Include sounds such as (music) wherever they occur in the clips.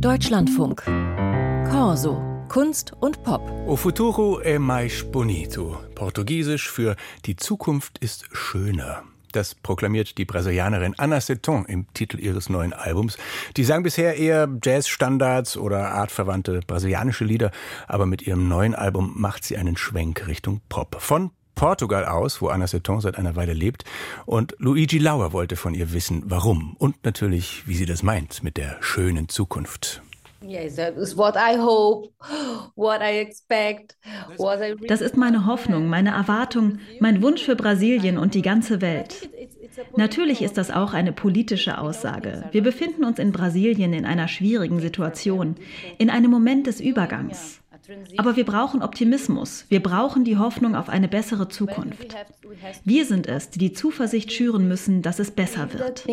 Deutschlandfunk. Corso. Kunst und Pop. O futuro é mais bonito. Portugiesisch für Die Zukunft ist schöner. Das proklamiert die Brasilianerin Anna Seton im Titel ihres neuen Albums. Die sang bisher eher Jazzstandards oder artverwandte brasilianische Lieder, aber mit ihrem neuen Album macht sie einen Schwenk Richtung Pop. Von Portugal aus, wo Anna Seton seit einer Weile lebt. Und Luigi Lauer wollte von ihr wissen, warum und natürlich, wie sie das meint mit der schönen Zukunft. Das ist meine Hoffnung, meine Erwartung, mein Wunsch für Brasilien und die ganze Welt. Natürlich ist das auch eine politische Aussage. Wir befinden uns in Brasilien in einer schwierigen Situation, in einem Moment des Übergangs. Aber wir brauchen Optimismus. Wir brauchen die Hoffnung auf eine bessere Zukunft. Wir sind es, die die Zuversicht schüren müssen, dass es besser wird.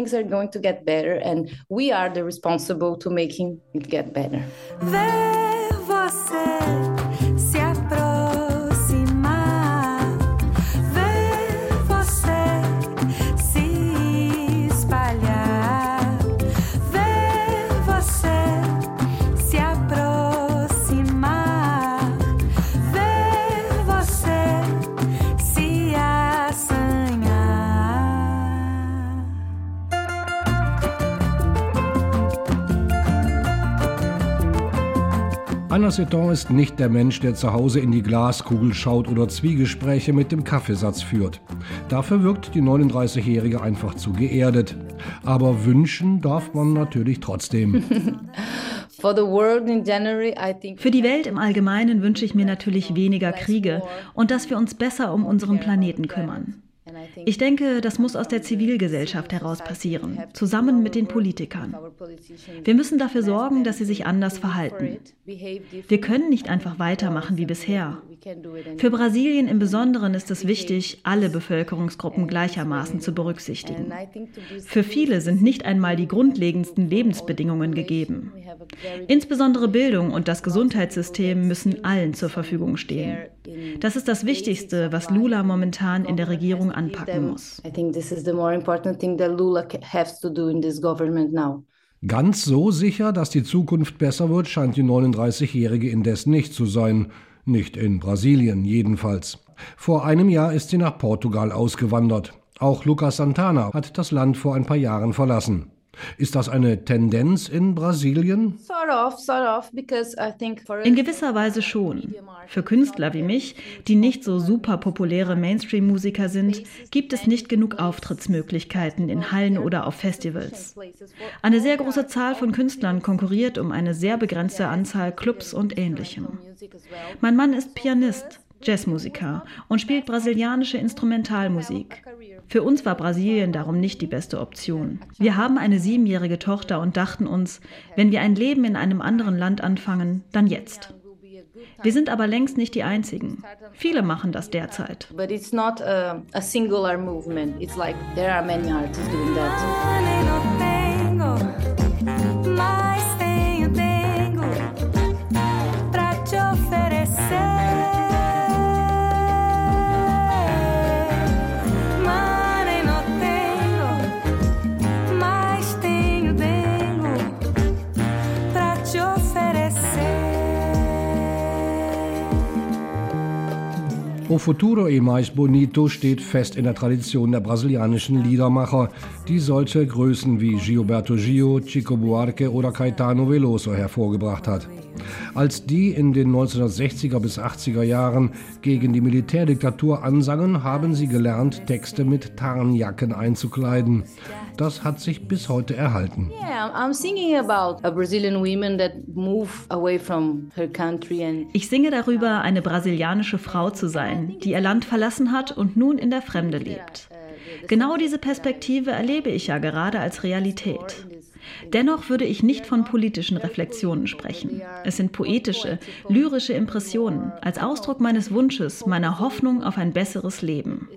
Ver você Anna Seton ist nicht der Mensch, der zu Hause in die Glaskugel schaut oder Zwiegespräche mit dem Kaffeesatz führt. Dafür wirkt die 39-Jährige einfach zu geerdet. Aber wünschen darf man natürlich trotzdem. (laughs) Für die Welt im Allgemeinen wünsche ich mir natürlich weniger Kriege und dass wir uns besser um unseren Planeten kümmern. Ich denke, das muss aus der Zivilgesellschaft heraus passieren, zusammen mit den Politikern. Wir müssen dafür sorgen, dass sie sich anders verhalten. Wir können nicht einfach weitermachen wie bisher. Für Brasilien im Besonderen ist es wichtig, alle Bevölkerungsgruppen gleichermaßen zu berücksichtigen. Für viele sind nicht einmal die grundlegendsten Lebensbedingungen gegeben. Insbesondere Bildung und das Gesundheitssystem müssen allen zur Verfügung stehen. Das ist das Wichtigste, was Lula momentan in der Regierung anpacken muss. Ganz so sicher, dass die Zukunft besser wird, scheint die 39-Jährige indes nicht zu sein. Nicht in Brasilien jedenfalls. Vor einem Jahr ist sie nach Portugal ausgewandert. Auch Lucas Santana hat das Land vor ein paar Jahren verlassen. Ist das eine Tendenz in Brasilien? In gewisser Weise schon. Für Künstler wie mich, die nicht so super populäre Mainstream-Musiker sind, gibt es nicht genug Auftrittsmöglichkeiten in Hallen oder auf Festivals. Eine sehr große Zahl von Künstlern konkurriert um eine sehr begrenzte Anzahl Clubs und ähnlichem. Mein Mann ist Pianist. Jazzmusiker und spielt brasilianische Instrumentalmusik. Für uns war Brasilien darum nicht die beste Option. Wir haben eine siebenjährige Tochter und dachten uns, wenn wir ein Leben in einem anderen Land anfangen, dann jetzt. Wir sind aber längst nicht die Einzigen. Viele machen das derzeit. But it's not a, a singular movement. It's like there are many artists doing that. O Futuro e Mais Bonito steht fest in der Tradition der brasilianischen Liedermacher, die solche Größen wie Gilberto Gio, Chico Buarque oder Caetano Veloso hervorgebracht hat. Als die in den 1960er bis 80er Jahren gegen die Militärdiktatur ansangen, haben sie gelernt, Texte mit Tarnjacken einzukleiden. Das hat sich bis heute erhalten. Ich singe darüber, eine brasilianische Frau zu sein, die ihr Land verlassen hat und nun in der Fremde lebt. Genau diese Perspektive erlebe ich ja gerade als Realität. Dennoch würde ich nicht von politischen Reflexionen sprechen. Es sind poetische, lyrische Impressionen als Ausdruck meines Wunsches, meiner Hoffnung auf ein besseres Leben.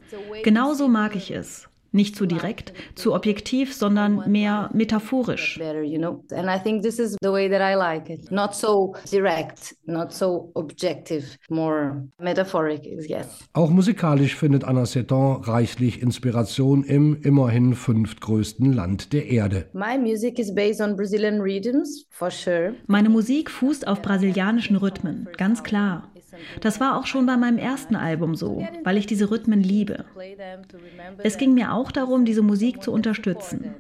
Genauso mag ich es. Nicht zu direkt, zu objektiv, sondern mehr metaphorisch. And I think this is the way that I like it. Not so direct, not so objective, more metaphoric, yes. Auch musikalisch findet Anna Seton reichlich Inspiration im immerhin fünftgrößten Land der Erde. My music is based on Brazilian rhythms, for sure. Meine Musik fußt auf brasilianischen Rhythmen, ganz klar. Das war auch schon bei meinem ersten Album so, weil ich diese Rhythmen liebe. Es ging mir auch darum, diese Musik zu unterstützen.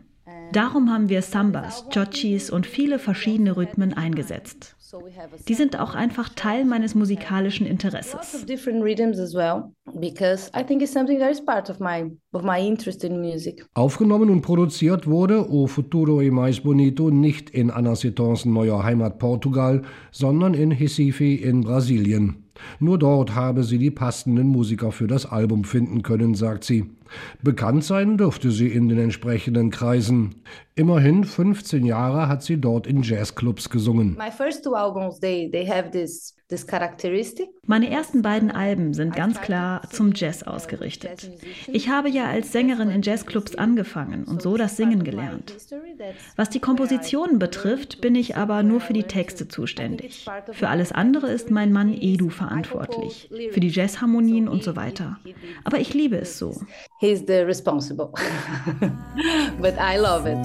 Darum haben wir Sambas, Chochis und viele verschiedene Rhythmen eingesetzt. Die sind auch einfach Teil meines musikalischen Interesses. Aufgenommen und produziert wurde O Futuro e Mais Bonito nicht in Ana Cetons neuer Heimat Portugal, sondern in Recife in Brasilien. Nur dort habe sie die passenden Musiker für das Album finden können, sagt sie. Bekannt sein dürfte sie in den entsprechenden Kreisen. Immerhin 15 Jahre hat sie dort in Jazzclubs gesungen. My first two albums, they, they have this meine ersten beiden Alben sind ganz klar zum Jazz ausgerichtet. Ich habe ja als Sängerin in Jazzclubs angefangen und so das Singen gelernt. Was die Kompositionen betrifft, bin ich aber nur für die Texte zuständig. Für alles andere ist mein Mann Edu verantwortlich, für die Jazzharmonien und so weiter. Aber ich liebe es so. He's the responsible. (laughs) But I love it.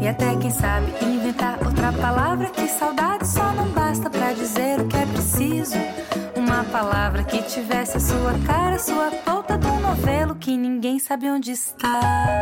E até quem sabe inventar outra palavra que saudade só não basta para dizer tivesse a sua cara, sua ponta do novelo que ninguém sabe onde está.